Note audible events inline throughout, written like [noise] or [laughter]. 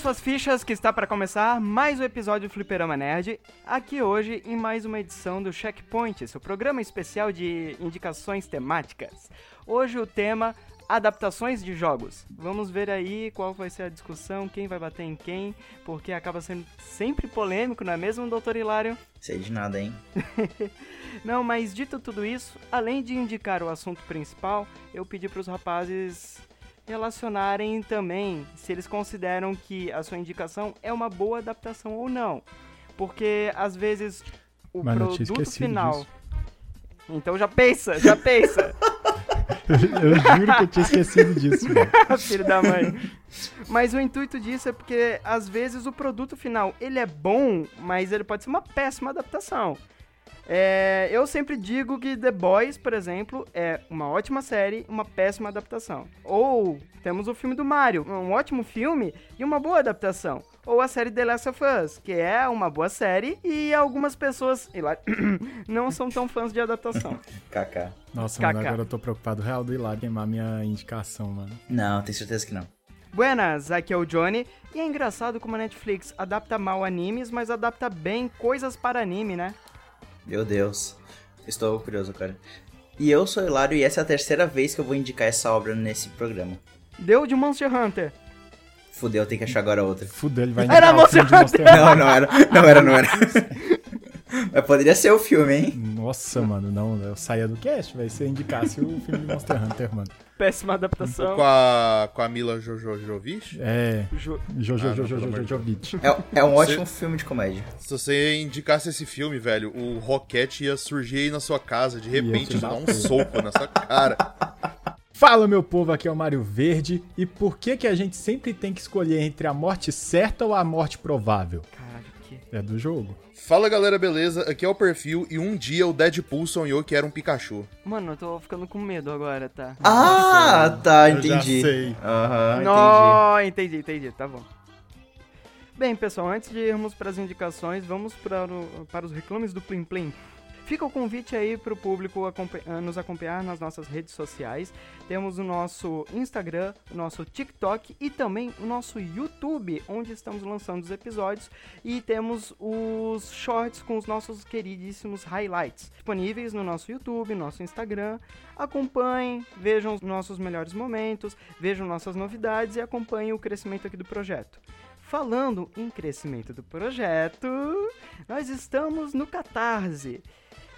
Suas fichas que está para começar mais um episódio do Fliperama Nerd, aqui hoje em mais uma edição do Checkpoint, seu programa especial de indicações temáticas. Hoje o tema adaptações de jogos. Vamos ver aí qual vai ser a discussão, quem vai bater em quem, porque acaba sendo sempre polêmico, não é mesmo, doutor Hilário? Sei de nada, hein? [laughs] não, mas dito tudo isso, além de indicar o assunto principal, eu pedi para os rapazes relacionarem também se eles consideram que a sua indicação é uma boa adaptação ou não. Porque às vezes o Mano, produto final. Disso. Então já pensa, já pensa. [laughs] eu juro que eu tinha esquecido disso, [laughs] Filho da mãe. Mas o intuito disso é porque às vezes o produto final ele é bom, mas ele pode ser uma péssima adaptação. É, eu sempre digo que The Boys, por exemplo, é uma ótima série, uma péssima adaptação. Ou temos o filme do Mario, um ótimo filme e uma boa adaptação. Ou a série The Last of Us, que é uma boa série e algumas pessoas [coughs] não são tão fãs de adaptação. [laughs] Kaká. Nossa, mano, agora eu tô preocupado real do Hilário queimar minha indicação, mano. Não, tenho certeza que não. Buenas, aqui é o Johnny. E é engraçado como a Netflix adapta mal animes, mas adapta bem coisas para anime, né? Meu Deus. Estou curioso, cara. E eu sou Hilário e essa é a terceira vez que eu vou indicar essa obra nesse programa. Deu de Monster Hunter. Fudeu, tem que achar agora outra. Fudeu, ele vai indicar era Monster Hunter. Monster Hunter. Não, não era. Não era, não era. [laughs] Mas poderia ser o filme, hein? Nossa, mano, não, eu saía do cast, vai se eu indicasse o filme de Monster Hunter, mano. Péssima adaptação. Com a, com a Mila Jojojovic? É, jo... Jojojovic. É, é um ótimo se, filme de comédia. Se você indicasse esse filme, velho, o Rocket ia surgir aí na sua casa, de repente, dar um soco na sua cara. [laughs] Fala, meu povo, aqui é o Mário Verde. E por que que a gente sempre tem que escolher entre a morte certa ou a morte provável? Caralho, que... É do jogo. Fala galera, beleza? Aqui é o perfil e um dia o Deadpool sonhou que era um Pikachu. Mano, eu tô ficando com medo agora, tá? Ah, tá, entendi. Eu já sei. Aham, uhum, entendi. entendi, entendi, tá bom. Bem, pessoal, antes de irmos para as indicações, vamos para, o, para os reclames do Plim Plim. Fica o convite aí para o público ah, nos acompanhar nas nossas redes sociais. Temos o nosso Instagram, o nosso TikTok e também o nosso YouTube, onde estamos lançando os episódios. E temos os shorts com os nossos queridíssimos highlights disponíveis no nosso YouTube, nosso Instagram. Acompanhem, vejam os nossos melhores momentos, vejam nossas novidades e acompanhem o crescimento aqui do projeto. Falando em crescimento do projeto, nós estamos no Catarse.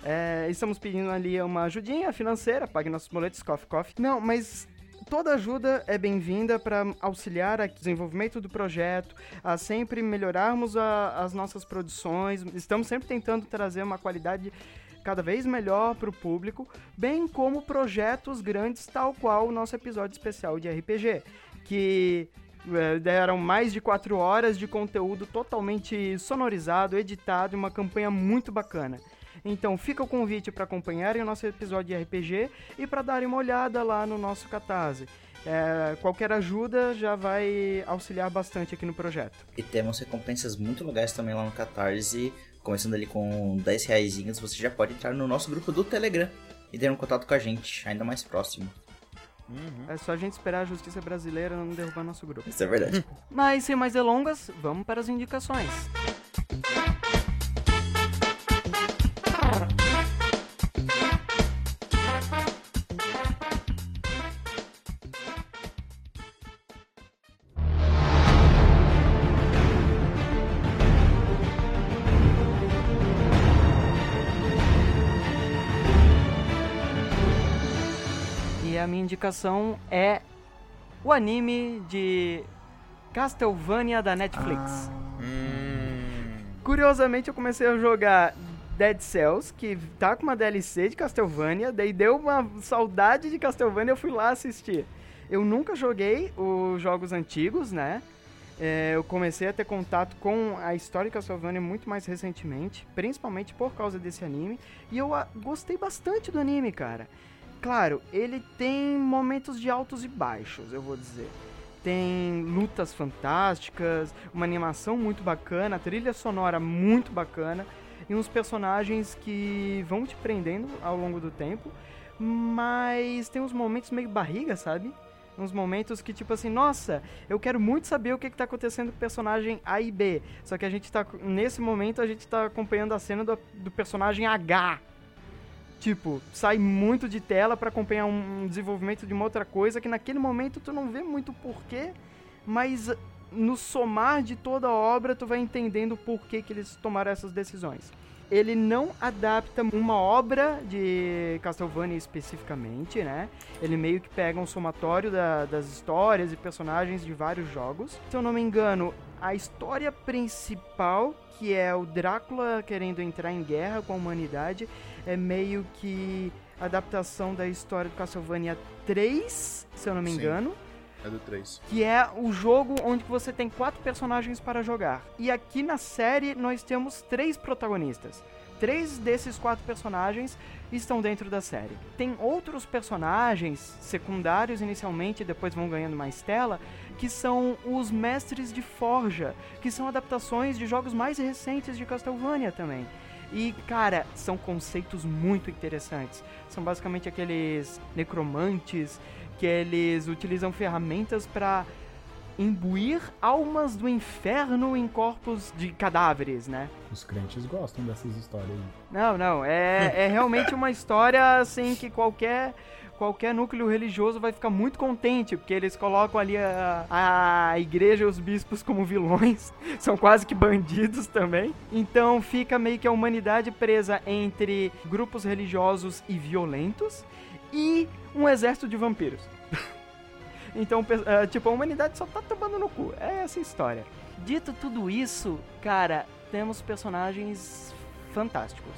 É, estamos pedindo ali uma ajudinha financeira, pague nossos boletos, coffee, coffee. Não, mas toda ajuda é bem-vinda para auxiliar o desenvolvimento do projeto, a sempre melhorarmos a, as nossas produções. Estamos sempre tentando trazer uma qualidade cada vez melhor para o público, bem como projetos grandes, tal qual o nosso episódio especial de RPG, que é, deram mais de quatro horas de conteúdo totalmente sonorizado, editado e uma campanha muito bacana. Então fica o convite para acompanharem o nosso episódio de RPG e para darem uma olhada lá no nosso Catarse. É, qualquer ajuda já vai auxiliar bastante aqui no projeto. E temos recompensas muito legais também lá no Catarse. Começando ali com 10 reais, você já pode entrar no nosso grupo do Telegram e ter um contato com a gente, ainda mais próximo. Uhum. É só a gente esperar a justiça brasileira não derrubar nosso grupo. Isso é verdade. [laughs] Mas sem mais delongas, vamos para as indicações. Indicação é o anime de Castlevania da Netflix. Ah. Hum. Curiosamente, eu comecei a jogar Dead Cells, que tá com uma DLC de Castlevania, daí deu uma saudade de Castlevania, eu fui lá assistir. Eu nunca joguei os jogos antigos, né? É, eu comecei a ter contato com a história de Castlevania muito mais recentemente, principalmente por causa desse anime, e eu a, gostei bastante do anime, cara. Claro, ele tem momentos de altos e baixos, eu vou dizer. Tem lutas fantásticas, uma animação muito bacana, trilha sonora muito bacana e uns personagens que vão te prendendo ao longo do tempo, mas tem uns momentos meio barriga, sabe? uns momentos que, tipo assim, nossa, eu quero muito saber o que, que tá acontecendo com o personagem A e B. Só que a gente tá. Nesse momento a gente tá acompanhando a cena do, do personagem H. Tipo, sai muito de tela para acompanhar um desenvolvimento de uma outra coisa que naquele momento tu não vê muito porquê, mas no somar de toda a obra tu vai entendendo por que, que eles tomaram essas decisões ele não adapta uma obra de Castlevania especificamente, né? Ele meio que pega um somatório da, das histórias e personagens de vários jogos. Se eu não me engano, a história principal, que é o Drácula querendo entrar em guerra com a humanidade, é meio que adaptação da história do Castlevania 3, se eu não me Sim. engano. É do 3. Que é o jogo onde você tem quatro personagens para jogar. E aqui na série nós temos três protagonistas. Três desses quatro personagens estão dentro da série. Tem outros personagens secundários inicialmente, depois vão ganhando mais tela, que são os mestres de Forja, que são adaptações de jogos mais recentes de Castlevania também. E, cara, são conceitos muito interessantes. São basicamente aqueles necromantes que eles utilizam ferramentas para imbuir almas do inferno em corpos de cadáveres, né? Os crentes gostam dessas histórias aí. Não, não, é, é realmente uma história assim que qualquer qualquer núcleo religioso vai ficar muito contente, porque eles colocam ali a, a igreja e os bispos como vilões, [laughs] são quase que bandidos também. Então fica meio que a humanidade presa entre grupos religiosos e violentos e um exército de vampiros. [laughs] então, uh, tipo, a humanidade só tá tomando no cu. É essa a história. Dito tudo isso, cara, temos personagens fantásticos.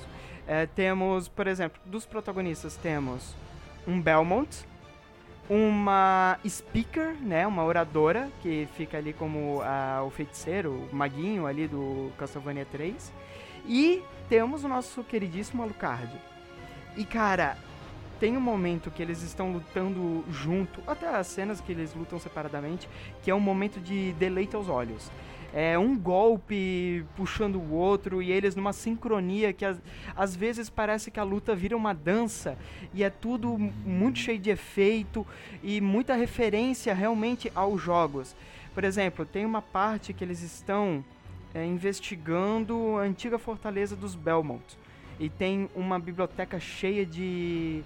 É, temos, por exemplo, dos protagonistas temos um Belmont, uma speaker, né, uma oradora que fica ali como uh, o feiticeiro, o maguinho ali do Castlevania 3, e temos o nosso queridíssimo Alucard. E cara, tem um momento que eles estão lutando junto, até as cenas que eles lutam separadamente, que é um momento de deleite aos olhos é, um golpe puxando o outro e eles numa sincronia que às, às vezes parece que a luta vira uma dança e é tudo muito cheio de efeito e muita referência realmente aos jogos. Por exemplo, tem uma parte que eles estão é, investigando a antiga fortaleza dos Belmont e tem uma biblioteca cheia de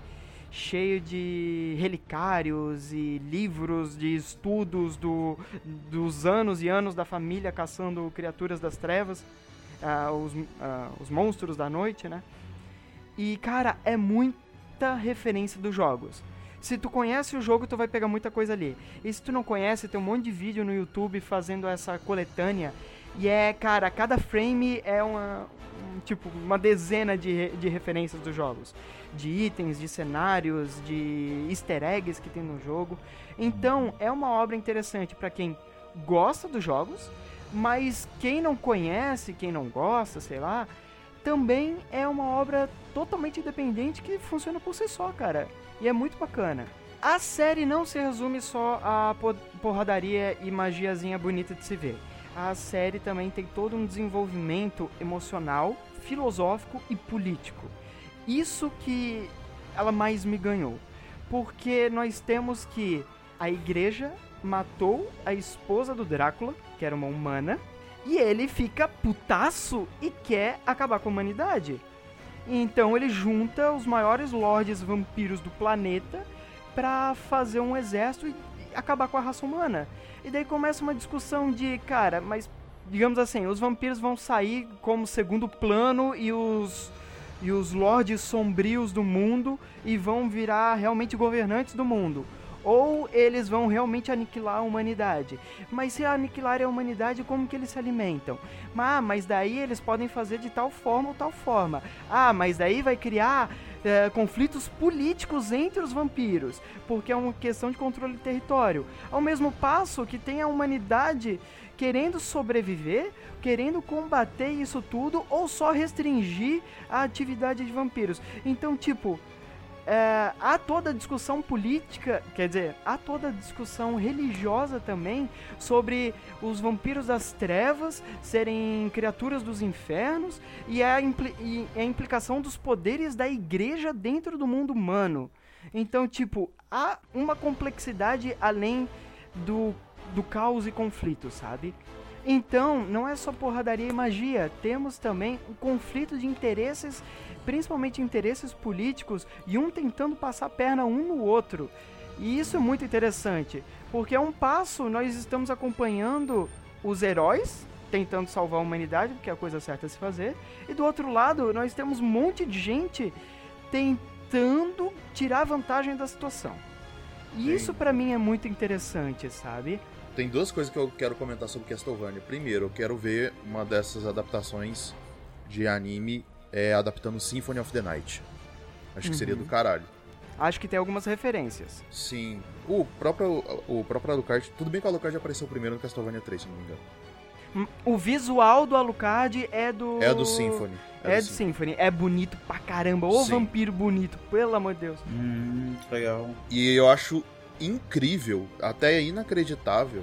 cheio de relicários e livros de estudos do, dos anos e anos da família caçando criaturas das trevas, uh, os, uh, os monstros da noite, né? E, cara, é muita referência dos jogos. Se tu conhece o jogo, tu vai pegar muita coisa ali. E se tu não conhece, tem um monte de vídeo no YouTube fazendo essa coletânea. E é, cara, cada frame é uma, um, tipo, uma dezena de, de referências dos jogos de itens, de cenários, de easter eggs que tem no jogo. Então, é uma obra interessante para quem gosta dos jogos, mas quem não conhece, quem não gosta, sei lá, também é uma obra totalmente independente que funciona por si só, cara. E é muito bacana. A série não se resume só a porradaria e magiazinha bonita de se ver. A série também tem todo um desenvolvimento emocional, filosófico e político isso que ela mais me ganhou. Porque nós temos que a igreja matou a esposa do Drácula, que era uma humana, e ele fica putaço e quer acabar com a humanidade. Então ele junta os maiores lords vampiros do planeta para fazer um exército e acabar com a raça humana. E daí começa uma discussão de, cara, mas digamos assim, os vampiros vão sair como segundo plano e os e os lordes sombrios do mundo e vão virar realmente governantes do mundo. Ou eles vão realmente aniquilar a humanidade. Mas se aniquilarem a humanidade, como que eles se alimentam? Ah, mas daí eles podem fazer de tal forma ou tal forma. Ah, mas daí vai criar é, conflitos políticos entre os vampiros, porque é uma questão de controle de território. Ao mesmo passo que tem a humanidade querendo sobreviver, querendo combater isso tudo ou só restringir a atividade de vampiros. Então, tipo, é, há toda a discussão política, quer dizer, há toda a discussão religiosa também sobre os vampiros das trevas serem criaturas dos infernos e a, impli e a implicação dos poderes da igreja dentro do mundo humano. Então, tipo, há uma complexidade além do, do caos e conflito, sabe? Então, não é só porradaria e magia, temos também um conflito de interesses, principalmente interesses políticos, e um tentando passar perna um no outro. E isso é muito interessante, porque a um passo nós estamos acompanhando os heróis tentando salvar a humanidade, porque é a coisa certa a se fazer, e do outro lado nós temos um monte de gente tentando tirar vantagem da situação. E Sim. isso para mim é muito interessante, sabe? Tem duas coisas que eu quero comentar sobre Castlevania. Primeiro, eu quero ver uma dessas adaptações de anime é, adaptando Symphony of the Night. Acho que seria Uhum. do caralho. Acho que tem algumas referências. Sim. O próprio, o próprio Alucard. Tudo bem que o Alucard apareceu primeiro no Castlevania 3, se não me engano. Hum, O visual do Alucard é do. É do Symphony. É, do Symphony. É bonito pra caramba. Ô Sim. vampiro bonito, pelo amor de Deus. Hum, que legal. E eu acho incrível, até inacreditável,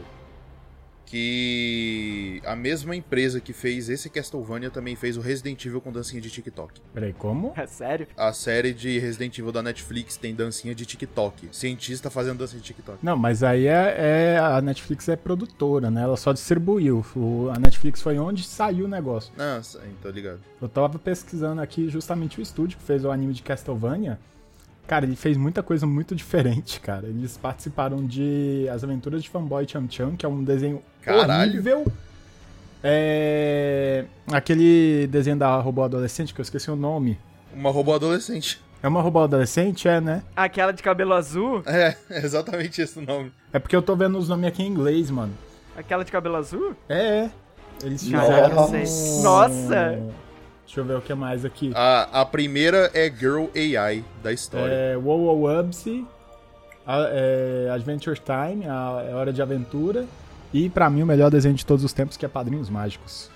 que a mesma empresa que fez esse Castlevania também fez o Resident Evil com dancinha de TikTok. Peraí, como? É sério? A série de Resident Evil da Netflix tem dancinha de TikTok. Cientista fazendo dancinha de TikTok. Não, mas aí é, é- a Netflix é produtora, né? Ela só distribuiu. O- a Netflix foi onde saiu o negócio. Nossa, então ligado. Eu tava pesquisando aqui justamente o estúdio que fez o anime de Castlevania. Cara, ele fez muita coisa muito diferente, cara. Eles participaram de As Aventuras de Fanboy Cham Cham, que é um desenho Caralho. horrível. É... Aquele desenho da robô adolescente, que eu esqueci o nome. Uma robô adolescente. É uma robô adolescente? É, né? Aquela de cabelo azul? É, é exatamente esse o nome. É porque eu tô vendo os nomes aqui em inglês, mano. Aquela de cabelo azul? É, é. Eles fizeram... sei. Nossa! Deixa eu ver o que mais aqui. A, a primeira é Girl AI da história. É, WoW Ubsy, a- é, Adventure Time, a, é Hora de Aventura. E pra mim o melhor desenho de todos os tempos, que é Padrinhos Mágicos.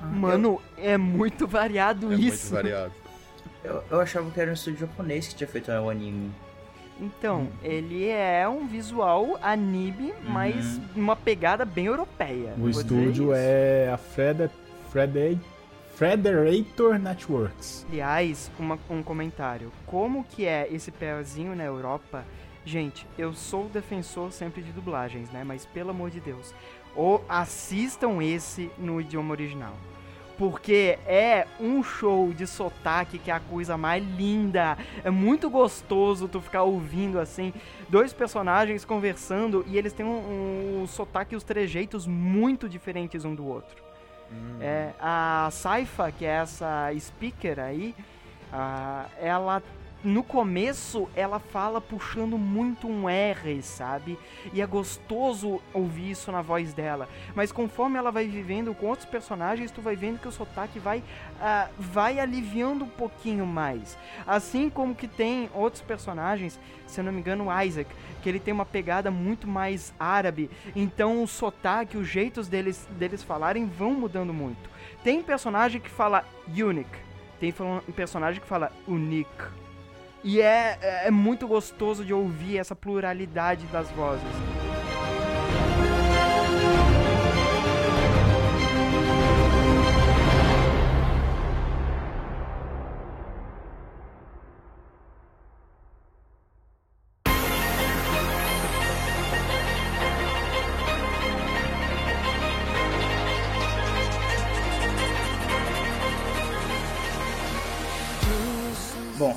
Mano, é muito variado É muito isso. variado. [laughs] Eu, eu achava que era um estúdio japonês que tinha feito o anime. Então, ele é um visual anime, mas uma pegada bem europeia. O estúdio é a Frede, Frede, Frederator Networks. Aliás, uma- um comentário. Como que é esse pezinho na Europa? Gente, eu sou defensor sempre de dublagens, né? Mas pelo amor de Deus, ou assistam esse no idioma original. Porque é um show de sotaque que é a coisa mais linda. É muito gostoso tu ficar ouvindo assim, dois personagens conversando e eles têm um, um sotaque e os trejeitos muito diferentes um do outro. É, a Saifa, que é essa speaker aí, ah, ela no começo ela fala puxando muito um R, sabe? E é gostoso ouvir isso na voz dela. Mas conforme ela vai vivendo com outros personagens, tu vai vendo que o sotaque vai, ah, vai aliviando um pouquinho mais. Assim como que tem outros personagens, se eu não me engano, o Isaac, que ele tem uma pegada muito mais árabe. Então o sotaque, os jeitos deles, deles falarem vão mudando muito. Tem personagem que fala unique, tem personagem que fala unique. E é, é muito gostoso de ouvir essa pluralidade das vozes.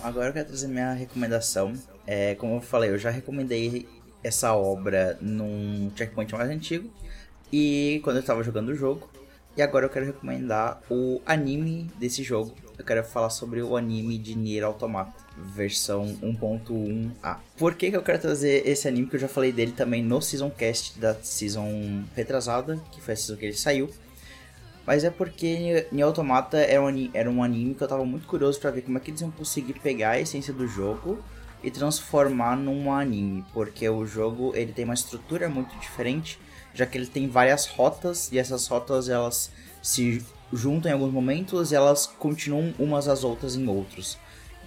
Agora eu quero trazer minha recomendação. É, como eu falei, eu já recomendei essa obra num checkpoint mais antigo. E quando eu estava jogando o jogo. E agora eu quero recomendar o anime desse jogo. Eu quero falar sobre o anime de Nier Automata, versão 1.1a. Por que, que eu quero trazer esse anime? Que eu já falei dele também no Season Cast da Season retrasada, que foi a season que ele saiu. Mas é porque Nier Automata era um, era um anime que eu tava muito curioso pra ver como é que eles iam conseguir pegar a essência do jogo e transformar num anime, porque o jogo ele tem uma estrutura muito diferente, já que ele tem várias rotas e essas rotas elas se juntam em alguns momentos e elas continuam umas às outras em outros.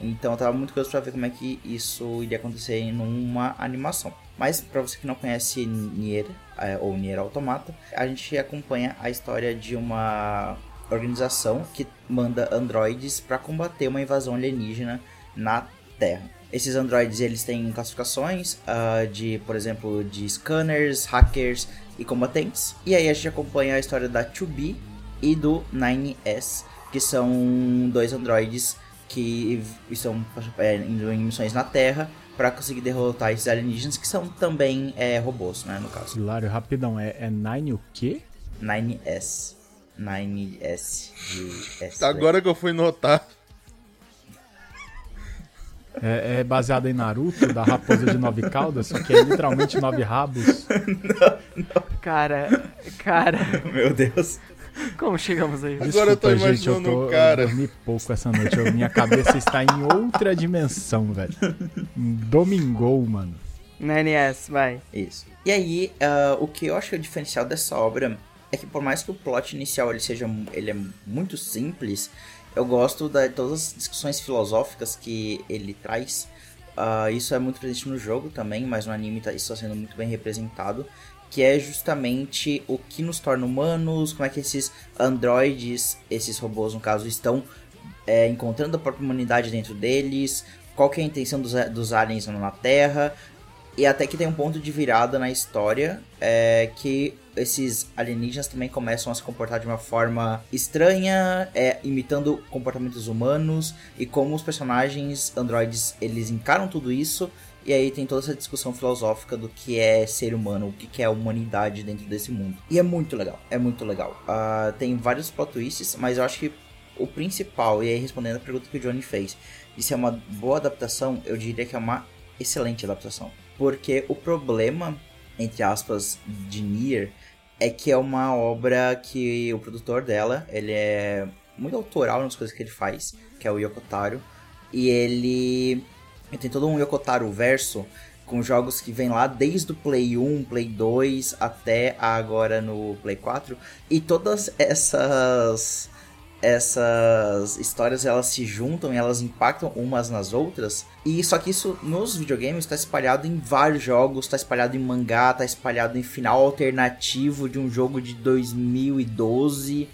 Então eu tava muito curioso pra ver como é que isso iria acontecer em uma animação. Mas pra você que não conhece Nier é, ou Nier Automata, a gente acompanha a história de uma organização que manda androides pra combater uma invasão alienígena na Terra. Esses androides eles têm classificações uh, de, por exemplo, de scanners, hackers e combatentes. E aí a gente acompanha a história da 2B e do 9S, que são dois androides que estão é, indo em missões na Terra para conseguir derrotar esses alienígenas que são também é, robôs, né, no caso. Hilário, rapidão, é, é Nine o quê? 9S. 9S de S. Agora que eu fui notar. É, é, baseado em Naruto, da raposa de nove caudas, que é literalmente nove rabos. [laughs] Não, não. Cara, cara. Meu Deus. Como chegamos aí? Desculpa, Agora eu tô imaginando gente, eu tô, cara. Eu dormi pouco essa noite. Eu, minha cabeça está em outra dimensão, velho. Domingou, mano. Na NS, vai. Isso. E aí, uh, o que eu acho que é o diferencial dessa obra é que por mais que o plot inicial ele seja ele é muito simples, eu gosto de todas as discussões filosóficas que ele traz. Uh, isso é muito presente no jogo também, mas no anime tá, isso está sendo muito bem representado que é justamente o que nos torna humanos, como é que esses androides, esses robôs no caso, estão é, encontrando a própria humanidade dentro deles, qual que é a intenção dos, dos aliens na Terra, e até que tem um ponto de virada na história, é, que esses alienígenas também começam a se comportar de uma forma estranha, é, imitando comportamentos humanos, e como os personagens androides eles encaram tudo isso e aí tem toda essa discussão filosófica do que é ser humano, o que é a humanidade dentro desse mundo. E é muito legal, é muito legal. Uh, tem vários plot twists, mas eu acho que o principal, e aí respondendo a pergunta que o Johnny fez, de ser uma boa adaptação, eu diria que é uma excelente adaptação. Porque o problema, entre aspas, de Nier, é que é uma obra que o produtor dela, ele é muito autoral nas coisas que ele faz, que é o Yokotaro, e ele e tem todo um Yokotaro verso com jogos que vem lá desde o Play 1, Play 2 até agora no Play 4. E todas essas essas histórias elas se juntam e elas impactam umas nas outras. E só que isso nos videogames está espalhado em vários jogos, está espalhado em mangá, está espalhado em final alternativo de um jogo de 2012.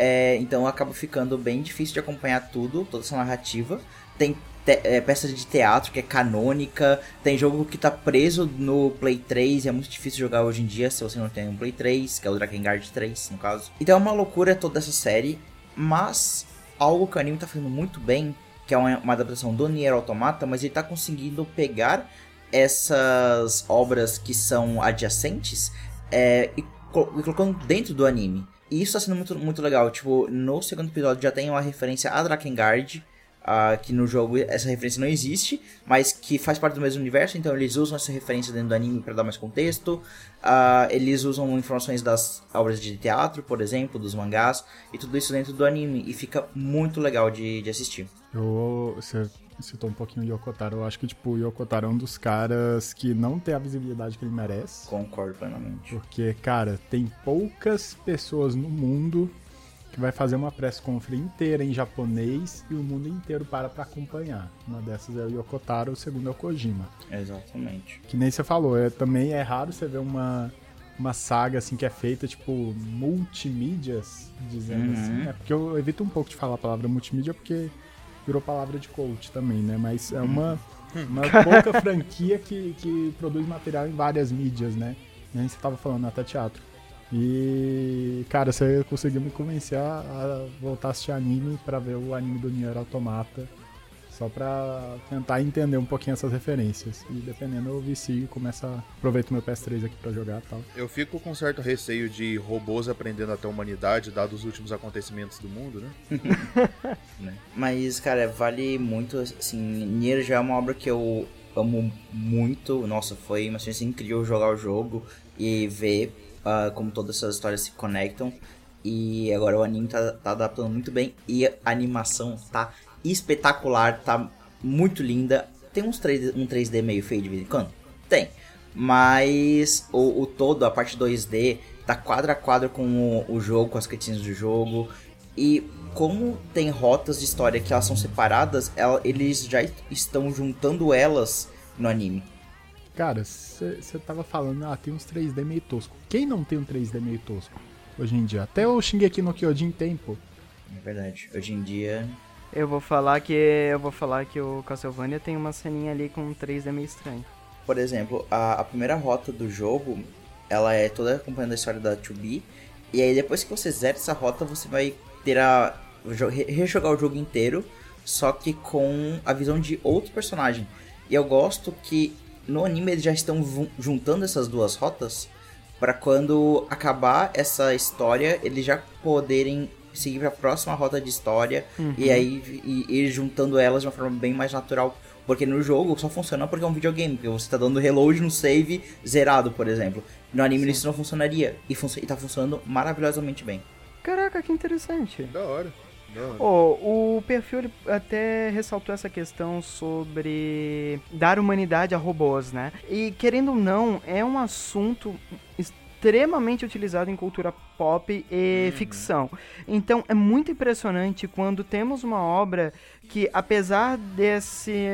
É, então acaba ficando bem difícil de acompanhar tudo, toda essa narrativa. Tem te, é, peça de teatro que é canônica, tem jogo que tá preso no Play 3 e é muito difícil jogar hoje em dia se você não tem um Play 3, que é o Drakengard 3, no caso. Então é uma loucura toda essa série, mas algo que o anime tá fazendo muito bem, que é uma, uma adaptação do Nier Automata, mas ele tá conseguindo pegar essas obras que são adjacentes é, e, e colocando dentro do anime. Isso tá sendo muito, muito legal. Tipo, no segundo episódio já tem uma referência a Drakengard uh, que no jogo essa referência não existe, mas que faz parte do mesmo universo, então eles usam essa referência dentro do anime para dar mais contexto. Uh, eles usam informações das obras de teatro, por exemplo, dos mangás, e tudo isso dentro do anime, e fica muito legal de, de assistir. Eu, você citou um pouquinho o Yokotaro, eu acho que tipo, o Yokotaro é um dos caras que não tem a visibilidade que ele merece. Concordo plenamente. Porque, cara, tem poucas pessoas no mundo que vai fazer uma press conference inteira em japonês e o mundo inteiro para para acompanhar. Uma dessas é o Yokotaro, o segundo é o Kojima. Exatamente. Que nem você falou, é, também é raro você ver uma, uma saga assim que é feita tipo multimídias, dizendo assim, uhum. assim. É porque eu evito um pouco de falar a palavra multimídia porque virou palavra de coach também, né? Mas é uma, uhum. uma pouca franquia que, que produz material em várias mídias, né? Nem você estava falando até teatro. E, cara, você conseguiu me convencer a voltar a assistir anime para ver o anime do Nier Automata. Só pra tentar entender um pouquinho essas referências. E dependendo, eu vicio e começo a. Aproveito meu PS3 aqui pra jogar e tal. Eu fico com certo receio de robôs aprendendo até a humanidade, dados os últimos acontecimentos do mundo, né? [laughs] né? Mas, cara, vale muito. Assim, Nier já é uma obra que eu amo muito. Nossa, foi uma experiência incrível jogar o jogo e ver uh, como todas essas histórias se conectam. E agora o anime tá, tá, adaptando muito bem. E a animação tá espetacular, tá muito linda. Tem uns 3D, um 3D meio feio de vez em quando? Tem. Mas o, o todo, a parte 2D, tá quadro a quadro com o, o jogo, com as cutscenes do jogo. E como tem rotas de história que elas são separadas, ela, eles já estão juntando elas no anime. Cara, você tava falando, ah, tem uns 3D meio tosco. Quem não tem um 3D meio tosco hoje em dia? Até o Shingeki no Kyojin tem, pô. É verdade. Hoje em dia Eu vou falar que eu vou falar que o Castlevania tem uma ceninha ali com um 3D meio estranho. Por exemplo, a, a primeira rota do jogo, ela é toda acompanhando a história da 2B. E aí depois que você zera essa rota, você vai ter a rejogar o jogo inteiro, só que com a visão de outro personagem. E eu gosto que no anime eles já estão juntando essas duas rotas para quando acabar essa história, eles já poderem seguir para a próxima rota de história uhum. e aí e, ir juntando elas de uma forma bem mais natural. Porque no jogo só funciona porque é um videogame, porque você está dando reload no save zerado, por exemplo. No anime Sim. isso não funcionaria e, fun e tá funcionando maravilhosamente bem. Caraca, que interessante. Da hora. Oh, o perfil até ressaltou essa questão sobre dar humanidade a robôs, né? E querendo ou não, é um assunto extremamente utilizado em cultura pop e uhum. ficção. Então é muito impressionante quando temos uma obra que, apesar desse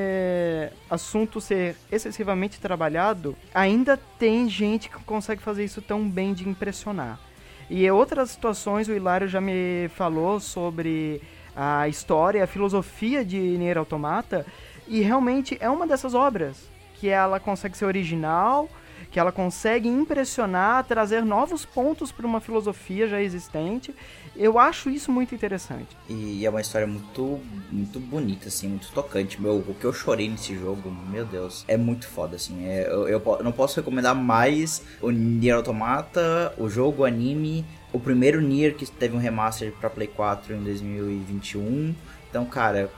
assunto ser excessivamente trabalhado, ainda tem gente que consegue fazer isso tão bem de impressionar. E em outras situações, o Hilário já me falou sobre a história, a filosofia de Nier Automata, e realmente é uma dessas obras que ela consegue ser original, que ela consegue impressionar, trazer novos pontos para uma filosofia já existente. Eu acho isso muito interessante. E é uma história muito, muito bonita, assim, muito tocante. Meu, o que eu chorei nesse jogo, meu Deus, é muito foda, assim. É, eu, eu, não posso recomendar mais o Nier Automata, o jogo, o anime, o primeiro Nier que teve um remaster para Play 4 em 2021. Então, cara,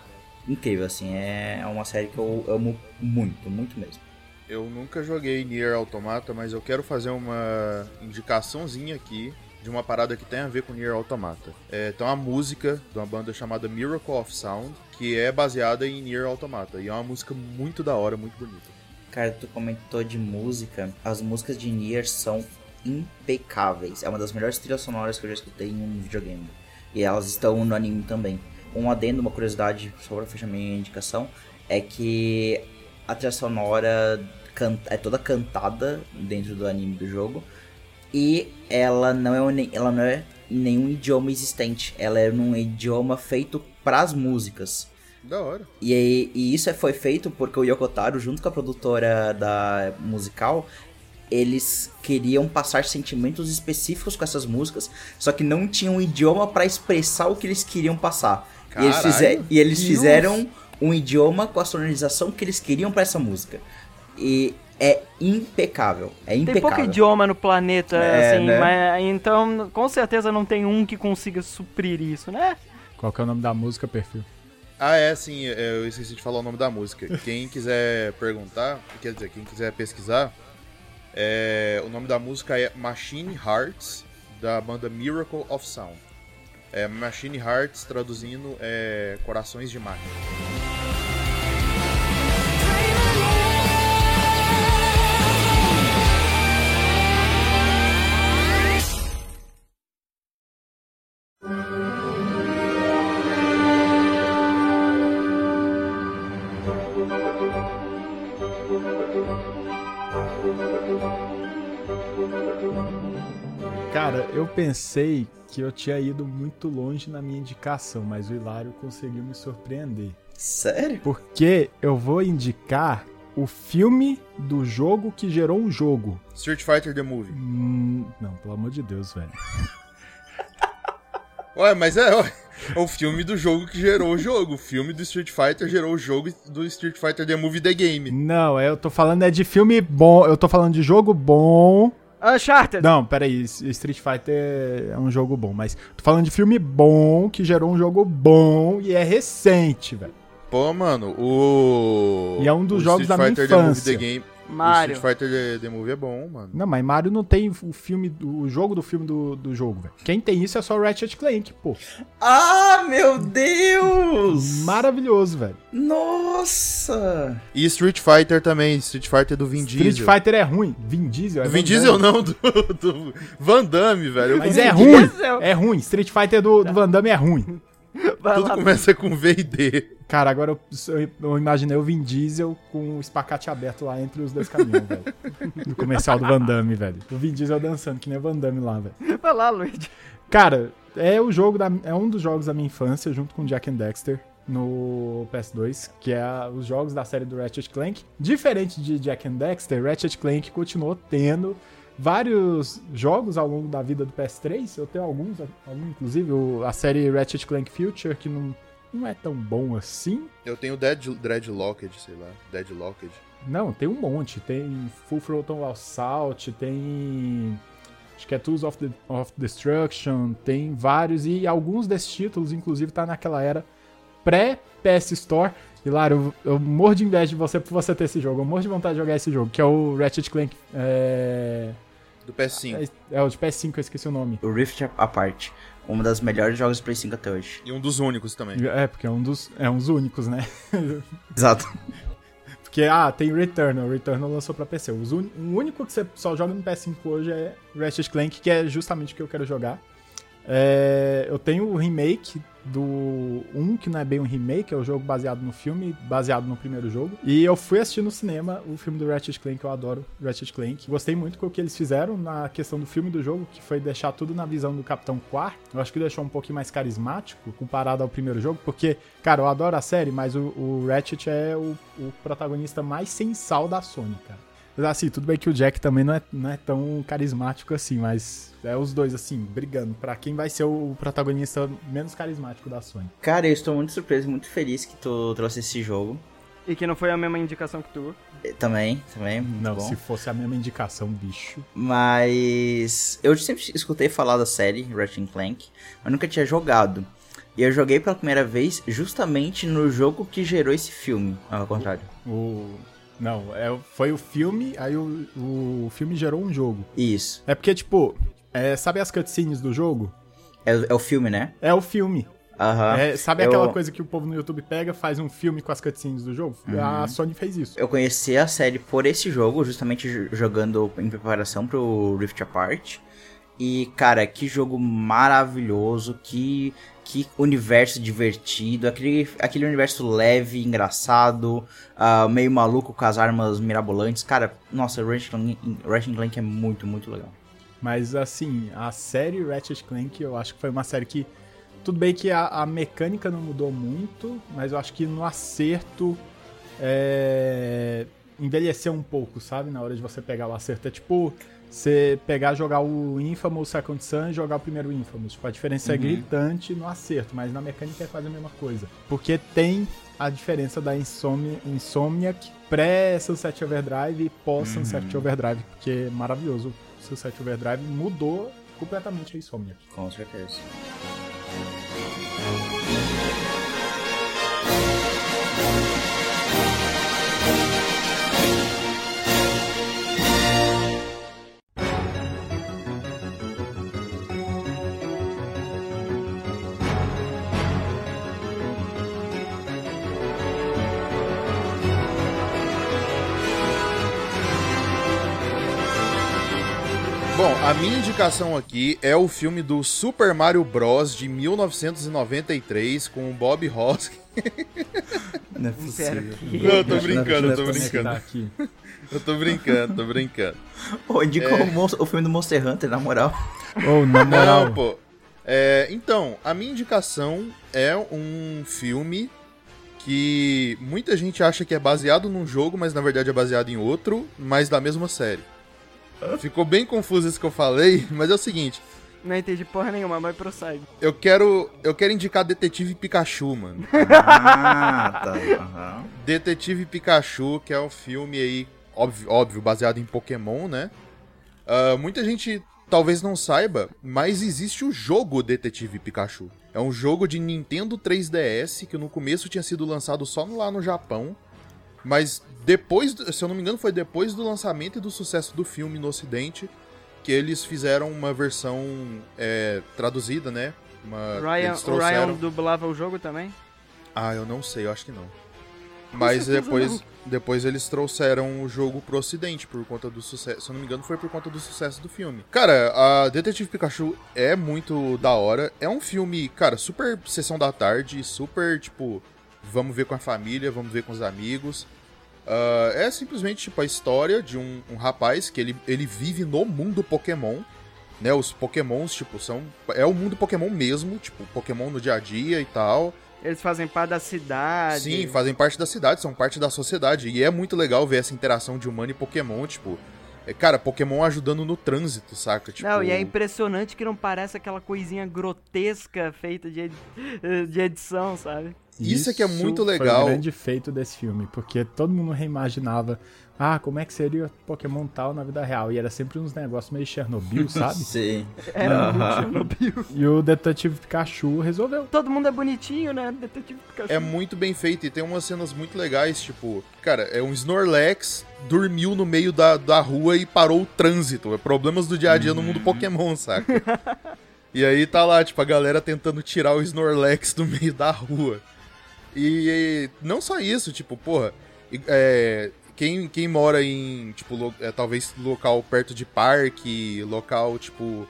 incrível, assim. É uma série que eu amo muito, muito mesmo. Eu nunca joguei Nier Automata, mas eu quero fazer uma indicaçãozinha aqui de uma parada que tem a ver com Nier Automata. É, tem uma música de uma banda chamada Miracle of Sound, que é baseada em Nier Automata. E é uma música muito da hora, muito bonita. Cara, tu comentou de música. As músicas de Nier são impecáveis. É uma das melhores trilhas sonoras que eu já escutei em um videogame. E elas estão no anime também. Um adendo, uma curiosidade sobre a fechar minha indicação, é que a trilha sonora é toda cantada dentro do anime do jogo. E ela não é, ela não é nenhum idioma existente. Ela é num idioma feito para as músicas. Da hora. E, e isso foi feito porque o Yokotaro, junto com a produtora da musical, eles queriam passar sentimentos específicos com essas músicas, só que não tinham um idioma para expressar o que eles queriam passar. E eles, fizer, e eles fizeram um idioma com a sonorização que eles queriam para essa música. E é impecável. É impecável. Tem pouco idioma no planeta, é, assim, né? mas, então com certeza não tem um que consiga suprir isso, né? Qual que é o nome da música, perfil? Ah, é, sim, eu esqueci de falar o nome da música. Quem quiser perguntar, quer dizer, quem quiser pesquisar, é, o nome da música é Machine Hearts, da banda Miracle of Sound. É, Machine Hearts, traduzindo, é Corações de Máquina. Cara, eu pensei que eu tinha ido muito longe na minha indicação, mas o Hilário conseguiu me surpreender. Sério? Porque eu vou indicar o filme do jogo que gerou um jogo. Street Fighter The Movie. Hum, não, pelo amor de Deus, velho. [laughs] Ué, mas é, ué, é o filme do jogo que gerou o jogo. O filme do Street Fighter gerou o jogo do Street Fighter The Movie The Game. Não, eu tô falando é de filme bom, eu tô falando de jogo bom Uncharted. Não, peraí. Street Fighter é um jogo bom, mas tô falando de filme bom que gerou um jogo bom e é recente, velho. Pô, mano, o. E é um dos jogos Street da Fighter minha infância. The Movie, The Game, Mario. O Street Fighter The, Movie é bom, mano. Não, mas Mario não tem o filme, o jogo do filme do, do jogo, velho. Quem tem isso é só o Ratchet Clank, pô. Ah, meu Deus! Maravilhoso, velho. Nossa! E Street Fighter também, Street Fighter do Vin Street Diesel. Street Fighter é ruim. Vin Diesel é Vin Diesel não, do, do Van Damme, velho. Mas é ruim. É ruim. Street Fighter do, do Van Damme é ruim. Vai Tudo lá, começa com V e D. Cara, agora eu, eu, imaginei o Vin Diesel com o espacate aberto lá entre os dois caminhões, velho. No comercial do Van Damme, velho. O Vin Diesel dançando, que nem o Van Damme lá, velho. Vai lá, Luigi. Cara, é o jogo da, é um dos jogos da minha infância, junto com Jack and Dexter. no PS2, que é a, os jogos da série do Ratchet Clank. Diferente de Jack and Dexter, Ratchet Clank continuou tendo vários jogos ao longo da vida do PS3. Eu tenho alguns, alguns inclusive a série Ratchet Clank Future, que não, não é tão bom assim. Eu tenho Dead, Dreadlocked, sei lá, Deadlocked. Não, tem um monte. Tem Full Throttle Assault, tem acho que é Tools of, the, of Destruction, tem vários, e alguns desses títulos, inclusive, tá naquela era pré-PS Store. E, Lara, eu, eu morro de inveja de você por você ter esse jogo, eu morro de vontade de jogar esse jogo, que é o Ratchet Clank. É... Do PS5. É, é, o de PS5, eu esqueci o nome. O Rift Apart. Um dos melhores jogos do Play 5 até hoje. E um dos únicos também. É, porque é um dos, é um dos únicos, né? [laughs] Exato. Porque, ah, tem Returnal. Returnal lançou pra PC. O único que você só joga no PS5 hoje é Ratchet Clank, que é justamente o que eu quero jogar. É, eu tenho o remake do 1, que não é bem um remake, é o um jogo baseado no filme, baseado no primeiro jogo. E eu fui assistir no cinema o filme do Ratchet Clank, eu adoro Ratchet Clank. Gostei muito com o que eles fizeram na questão do filme do jogo, que foi deixar tudo na visão do Capitão Quark. Eu acho que deixou um pouquinho mais carismático comparado ao primeiro jogo, porque, cara, eu adoro a série, mas o, o Ratchet é o, o protagonista mais sensal da Sony, cara. Assim, tudo bem que o Jack também não é, não é tão carismático assim, mas é os dois, assim, brigando pra quem vai ser o protagonista menos carismático da Sony. Cara, eu estou muito surpreso, muito feliz que tu trouxe esse jogo. E que não foi a mesma indicação que tu. Eh, também, também. Não, bom. se fosse a mesma indicação, bicho. Mas eu sempre escutei falar da série Ratchet Clank, mas nunca tinha jogado. E eu joguei pela primeira vez justamente no jogo que gerou esse filme, ao contrário. O não, é, foi o filme, aí o, o filme gerou um jogo. Isso. É porque, tipo, é, sabe as cutscenes do jogo? É, é o filme, né? É o filme. Uhum. É, sabe eu... aquela coisa que o povo no YouTube pega, faz um filme com as cutscenes do jogo? Uhum. A Sony fez isso. Eu conheci a série por esse jogo, justamente jogando em preparação pro Rift Apart. E, cara, que jogo maravilhoso, que que universo divertido, aquele, aquele universo leve, engraçado, uh, meio maluco com as armas mirabolantes. Cara, nossa, Ratchet Clank é muito, muito legal. Mas assim, a série Ratchet Clank eu acho que foi uma série que. Tudo bem que a, a mecânica não mudou muito, mas eu acho que no acerto. É, envelheceu um pouco, sabe? Na hora de você pegar o acerto. É tipo você pegar, jogar o Infamous Second Sun e jogar o primeiro Infamous. Tipo, a diferença é uhum. é gritante no acerto, mas na mecânica é quase a mesma coisa. Porque tem a diferença da Insomnia, Insomniac pré-Sunset Overdrive e pós-Sunset uhum. Overdrive, porque é maravilhoso. O Sunset Overdrive mudou completamente a Insomniac. Com certeza. A minha indicação aqui é o filme do Super Mario Bros. de 1993 com o Bob Hoskins. [laughs] Não é possível. Não, eu tô brincando, eu tô brincando. Eu tô brincando, tô brincando. [laughs] Ô, indica é... o, o, filme do Monster Hunter, na moral. Ô, oh, na moral. Não, pô. É, então, a minha indicação é um filme que muita gente acha que é baseado num jogo, mas na verdade é baseado em outro, mas da mesma série. Ficou bem confuso isso que eu falei, [laughs] mas é o seguinte. Não entendi porra nenhuma, mas prossegue. Eu quero, eu quero indicar Detetive Pikachu, mano. [laughs] Ah, tá. Uhum. Detetive Pikachu, que é um filme aí, óbvio, óbvio baseado em Pokémon, né? Uh, muita gente talvez não saiba, mas existe o jogo Detetive Pikachu. É um jogo de Nintendo 3DS que no começo tinha sido lançado só lá no Japão. Mas depois, se eu não me engano, foi depois do lançamento e do sucesso do filme no Ocidente que eles fizeram uma versão é, traduzida, né? Uma, Ryan, trouxeram... O Ryan dublava o jogo também? Ah, eu não sei, eu acho que não. Mas depois, depois eles trouxeram o jogo pro ocidente por conta do sucesso. Se eu não me engano, foi por conta do sucesso do filme. Cara, a Detetive Pikachu é muito da hora. É um filme, cara, super sessão da tarde, super, tipo, vamos ver com a família, vamos ver com os amigos. Uh, é simplesmente tipo a história de um, um, rapaz que ele, ele vive no mundo Pokémon. Né, os Pokémons, tipo, são. É o mundo Pokémon mesmo, tipo, Pokémon no dia a dia e tal. Eles fazem parte da cidade. Sim, fazem parte da cidade, são parte da sociedade. E é muito legal ver essa interação de humano e Pokémon, tipo. É, cara, Pokémon ajudando no trânsito, saca? Tipo... Não, e é impressionante que não parece aquela coisinha grotesca feita de, edi [laughs] de edição, sabe? Isso, é que é muito legal. Foi o grande feito desse filme, porque todo mundo reimaginava ah, como é que seria Pokémon tal na vida real? E era sempre uns negócios meio Chernobyl, [laughs] sabe? Sim. Era muito Chernobyl. E o Detetive Pikachu resolveu. Todo mundo é bonitinho, né? Detetive Pikachu. É muito bem feito e tem umas cenas muito legais, tipo, cara, é um Snorlax dormiu no meio da, da rua e parou o trânsito. É problemas do dia a dia no mundo Pokémon, saca? e aí tá lá, tipo, a galera tentando tirar o Snorlax do meio da rua. E, não só isso, tipo, porra, é, quem, quem mora em, tipo, lo, é, talvez local perto de parque, local, tipo,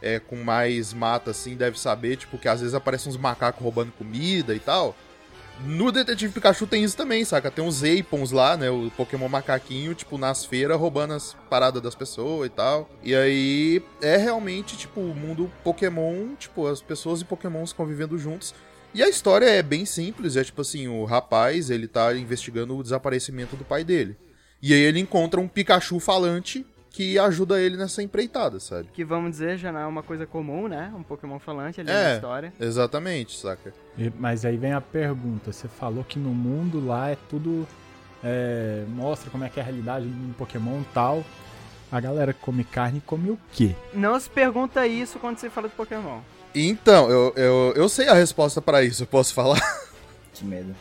é, com mais mata, assim, deve saber, tipo, que às vezes aparecem uns macacos roubando comida e tal. No Detetive Pikachu tem isso também, saca? Tem uns Apons lá, né? O Pokémon macaquinho, tipo, nas feiras roubando as paradas das pessoas e tal. E aí é realmente, tipo, o mundo Pokémon, tipo, as pessoas e Pokémons convivendo juntos. E a história é bem simples, é tipo assim, o rapaz, ele tá investigando o desaparecimento do pai dele. E aí ele encontra um Pikachu falante que ajuda ele nessa empreitada, sabe? Que vamos dizer, já não é uma coisa comum, né? Um Pokémon falante ali é, na história. Exatamente, saca? E, mas aí vem a pergunta: você falou que no mundo lá é tudo. É, mostra como é que é a realidade do Pokémon e tal. A galera que come carne come o quê? Não se pergunta isso quando você fala de Pokémon. Então, eu, eu, eu sei a resposta para isso, eu posso falar? Que medo.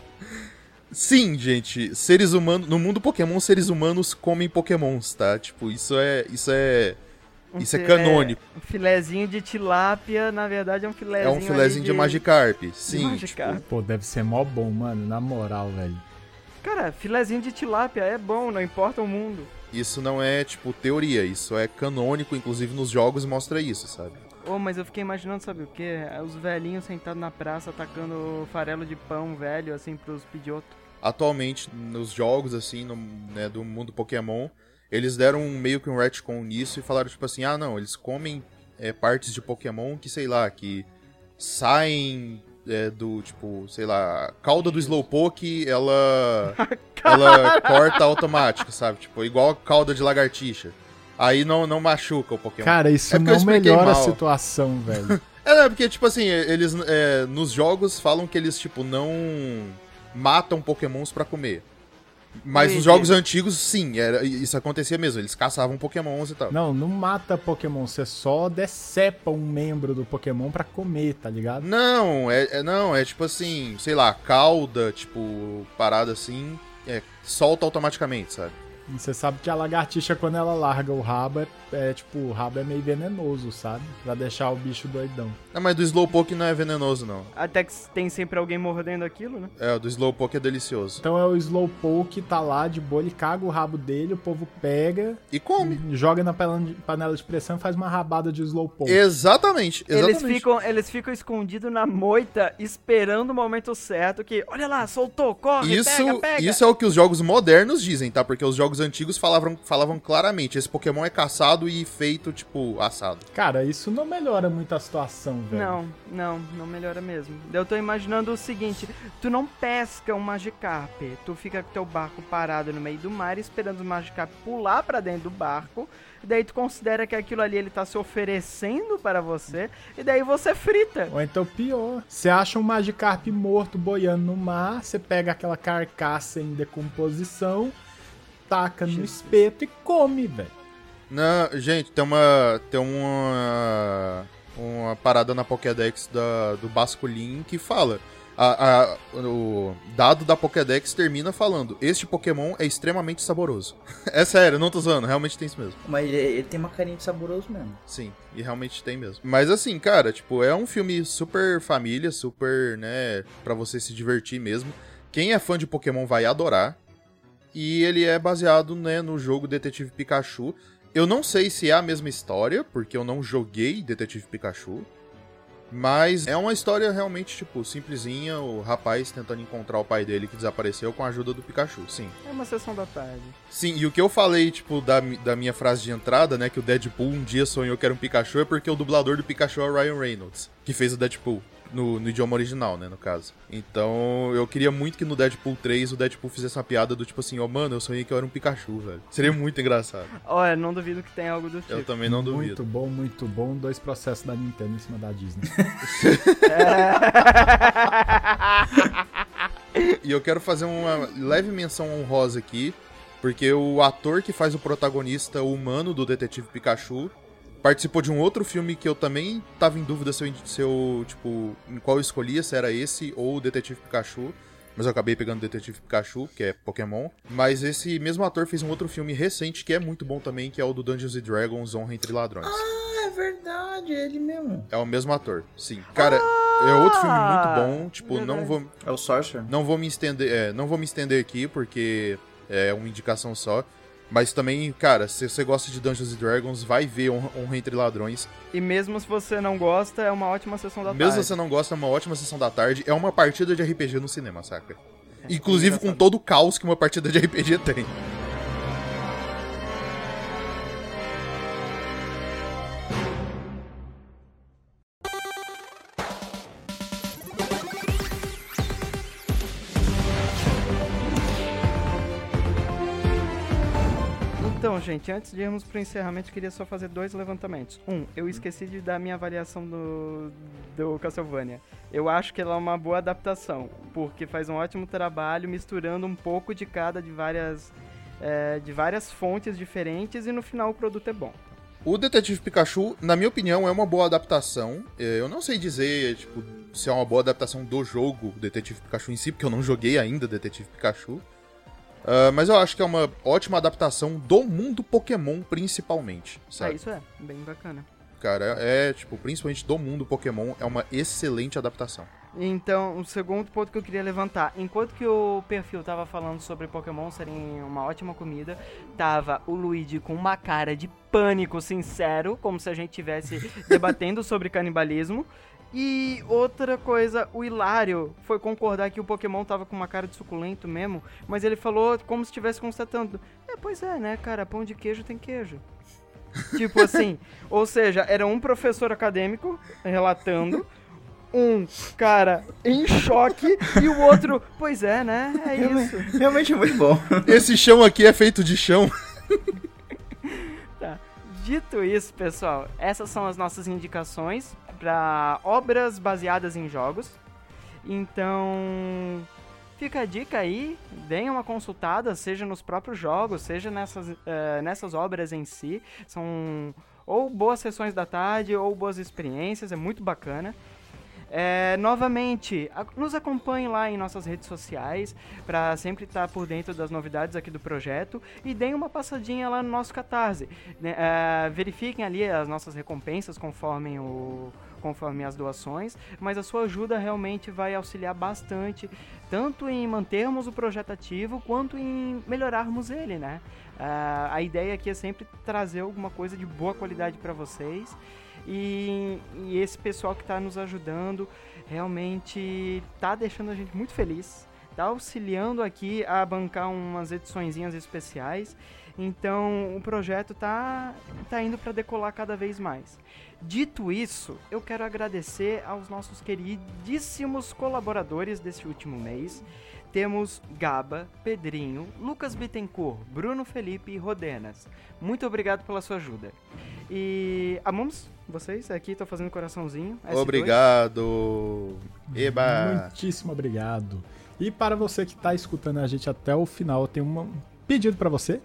Sim, gente, seres humanos. No mundo Pokémon, seres humanos comem Pokémons, tá? Tipo, isso é. Isso é. Um isso é canônico. Um filezinho de tilápia, na verdade, é um filezinho. É um filezinho de, de Magikarp. Sim. De Magikarp. Tipo... Pô, deve ser mó bom, mano, na moral, velho. Cara, filezinho de tilápia é bom, não importa o mundo. Isso não é, tipo, teoria, isso é canônico, inclusive nos jogos mostra isso, sabe? Oh, mas eu fiquei imaginando, sabe o que? Os velhinhos sentados na praça atacando farelo de pão velho, assim, pros pediotos. Atualmente, nos jogos, assim, no, né, do mundo Pokémon, eles deram meio que um retcon nisso e falaram, tipo assim, ah, não, eles comem é, partes de Pokémon que, sei lá, que saem é, do, tipo, sei lá, a cauda do Slowpoke, ela, [laughs] ela corta automático, sabe? Tipo, igual a cauda de lagartixa. Aí não, não machuca o Pokémon. Cara, isso é não melhora mal. a situação, [laughs] velho. é, não, porque, tipo assim, eles é, nos jogos falam que eles, tipo, não matam Pokémons para comer. Mas nos jogos antigos, sim, era, isso acontecia mesmo. Eles caçavam Pokémons e tal. Não, não mata Pokémon, você só decepa um membro do Pokémon para comer, tá ligado? Não, é, é, não, é tipo assim, sei lá, cauda, tipo, parada assim, é, solta automaticamente, sabe? Você sabe que a lagartixa, quando ela larga o rabo, é, é, tipo, o rabo é meio venenoso, sabe? Pra deixar o bicho doidão. É, mas do Slowpoke não é venenoso, não. Até que tem sempre alguém mordendo aquilo, né? É, o do Slowpoke é delicioso. Então é o Slowpoke, tá lá de boa, ele caga o rabo dele, o povo pega... E come. Joga na panela de pressão e faz uma rabada de Slowpoke. Exatamente, exatamente. Eles ficam, eles ficam escondidos na moita, esperando o momento certo que... Olha lá, soltou, corre, isso, pega, pega. Isso é o que os jogos modernos dizem, tá? Porque os jogos antigos falavam, falavam claramente, esse Pokémon é caçado e feito, tipo, assado. Cara, isso não melhora muito a situação, velho. Não, não, não melhora mesmo. Eu tô imaginando o seguinte, tu não pesca um Magikarp, tu fica com teu barco parado no meio do mar esperando o Magikarp pular para dentro do barco, daí tu considera que aquilo ali ele tá se oferecendo para você, e daí você frita. Ou então pior, você acha um Magikarp morto boiando no mar, você pega aquela carcaça em decomposição, taca Jesus. no espeto e come, velho. Não, gente, tem uma. Tem uma. Uma parada na Pokédex da, do Basculin que fala. A, a, o dado da Pokédex termina falando: Este Pokémon é extremamente saboroso. [laughs] é sério, não tô zoando, realmente tem isso mesmo. Mas ele, ele, tem uma carinha de saboroso mesmo. Sim, e realmente tem mesmo. Mas assim, cara, tipo, é um filme super família, super, né, pra você se divertir mesmo. Quem é fã de Pokémon vai adorar. E ele é baseado, né, no jogo Detetive Pikachu. Eu não sei se é a mesma história, porque eu não joguei Detetive Pikachu. Mas é uma história realmente, tipo, simplesinha, o rapaz tentando encontrar o pai dele que desapareceu com a ajuda do Pikachu, sim. É uma sessão da tarde. Sim, e o que eu falei, tipo, da, da minha frase de entrada, né, que o Deadpool um dia sonhou que era um Pikachu, é porque o dublador do Pikachu é o Ryan Reynolds, que fez o Deadpool. No, no, idioma original, né, no caso. Então, eu queria muito que no Deadpool 3 o Deadpool fizesse uma piada do tipo assim, ó, oh, mano, eu sonhei que eu era um Pikachu, velho. Seria muito engraçado. Olha, não duvido que tenha algo do tipo. Eu também não duvido. Muito bom, muito bom. Dois processos da Nintendo em cima da Disney. [laughs] e eu quero fazer uma leve menção honrosa aqui, porque o ator que faz o protagonista humano do Detetive Pikachu participou de um outro filme que eu também tava em dúvida se eu, se eu, tipo, em qual eu escolhia, se era esse ou o Detetive Pikachu. Mas eu acabei pegando Detetive Pikachu, que é Pokémon. Mas esse mesmo ator fez um outro filme recente que é muito bom também, que é o do Dungeons Dragons Honra Entre Ladrões. Ah, é verdade, é ele mesmo. É o mesmo ator, sim. Cara, ah, é outro filme muito bom. Tipo, verdade. não vou. É o Sorcerer? Não vou me estender. É, não vou me estender aqui, porque é uma indicação só. Mas também, cara, se você gosta de Dungeons Dragons, vai ver Honra Entre Ladrões. E mesmo se você não gosta, é uma ótima sessão da mesmo tarde. Mesmo se você não gosta, é uma ótima sessão da tarde. É uma partida de RPG no cinema, saca? É, Inclusive com todo o caos que uma partida de RPG tem. Gente, antes de irmos pro encerramento, eu queria só fazer dois levantamentos. Um, eu esqueci de dar minha avaliação do, do Castlevania. Eu acho que ela é uma boa adaptação, porque faz um ótimo trabalho misturando um pouco de cada de várias, é, de várias fontes diferentes e no final o produto é bom. O Detetive Pikachu, na minha opinião, é uma boa adaptação. É, eu não sei dizer, tipo, se é uma boa adaptação do jogo Detetive Pikachu em si, porque eu não joguei ainda Detetive Pikachu. Uh, mas eu acho que é uma ótima adaptação do mundo Pokémon, principalmente. Sabe? É, isso é, bem bacana. Cara, é, é, tipo, principalmente do mundo Pokémon, é uma excelente adaptação. Então, o segundo ponto que eu queria levantar, enquanto que o perfil tava falando sobre Pokémon serem uma ótima comida, tava o Luigi com uma cara de pânico sincero, como se a gente tivesse [laughs] debatendo sobre canibalismo. E outra coisa, o Hilário foi concordar que o Pokémon tava com uma cara de suculento mesmo, mas ele falou como se estivesse constatando. É, pois é, né, cara, pão de queijo tem queijo. [laughs] tipo assim, ou seja, era um professor acadêmico relatando, um cara em choque e o outro, pois é, né? É isso. Realmente é muito bom. [laughs] Esse chão aqui é feito de chão. [laughs] tá. Dito isso, pessoal, essas são as nossas indicações para obras baseadas em jogos. Então, fica a dica aí, deem uma consultada, seja nos próprios jogos, seja nessas, uh, nessas obras em si. São ou boas sessões da tarde ou boas experiências, é muito bacana. É, novamente, nos acompanhe lá em nossas redes sociais para sempre estar tá por dentro das novidades aqui do projeto e deem uma passadinha lá no nosso Catarse. É, verifiquem ali as nossas recompensas conforme o, conforme as doações, mas a sua ajuda realmente vai auxiliar bastante, tanto em mantermos o projeto ativo, quanto em melhorarmos ele, né? Uh, a ideia aqui é sempre trazer alguma coisa de boa qualidade para vocês e, e, esse pessoal que está nos ajudando realmente está deixando a gente muito feliz, está auxiliando aqui a bancar umas ediçõezinhas especiais. Então o projeto tá, tá indo para decolar cada vez mais. Dito isso, eu quero agradecer aos nossos queridíssimos colaboradores desse último mês. Temos Gaba, Pedrinho, Lucas Bittencourt, Bruno Felipe e Rodenas. Muito obrigado pela sua ajuda. E amamos vocês aqui, estou fazendo coraçãozinho. S2. Obrigado! Eba! Muitíssimo obrigado. E para você que está escutando a gente até o final, eu tenho um pedido para você.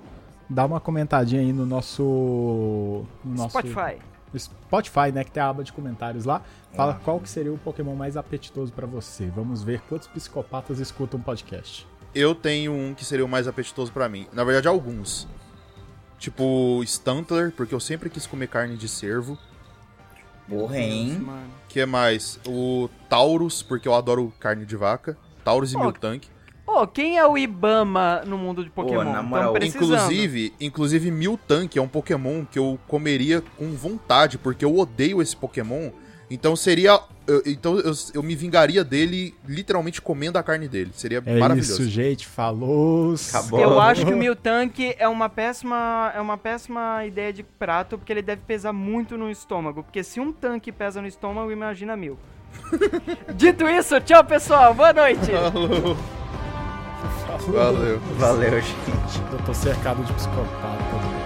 Dá uma comentadinha aí no nosso, no nosso Spotify. Spotify, né, que tem a aba de comentários lá. Fala ah. qual que seria o Pokémon mais apetitoso para você. Vamos ver quantos psicopatas escutam o podcast. Eu tenho um que seria o mais apetitoso para mim. Na verdade, alguns. Tipo, Stuntler, porque eu sempre quis comer carne de cervo. Porra, hein? que mais? O Taurus, porque eu adoro carne de vaca. Taurus oh, e Miltank. Pô, quem é o Ibama no mundo de Pokémon? Pô, na moral, inclusive, inclusive Miltank é um Pokémon que eu comeria com vontade, porque eu odeio esse Pokémon. Então seria. Eu, então eu, eu, me vingaria dele literalmente comendo a carne dele. Seria é maravilhoso. Isso, gente. Falou. Acabou. Eu acho que [laughs] o Miltank é uma péssima. É uma péssima ideia de prato, porque ele deve pesar muito no estômago. Porque se um tanque pesa no estômago, imagina mil. [laughs] Dito isso, tchau pessoal, boa noite! Falou. Valeu. Valeu, gente. Eu tô cercado de psicopatas.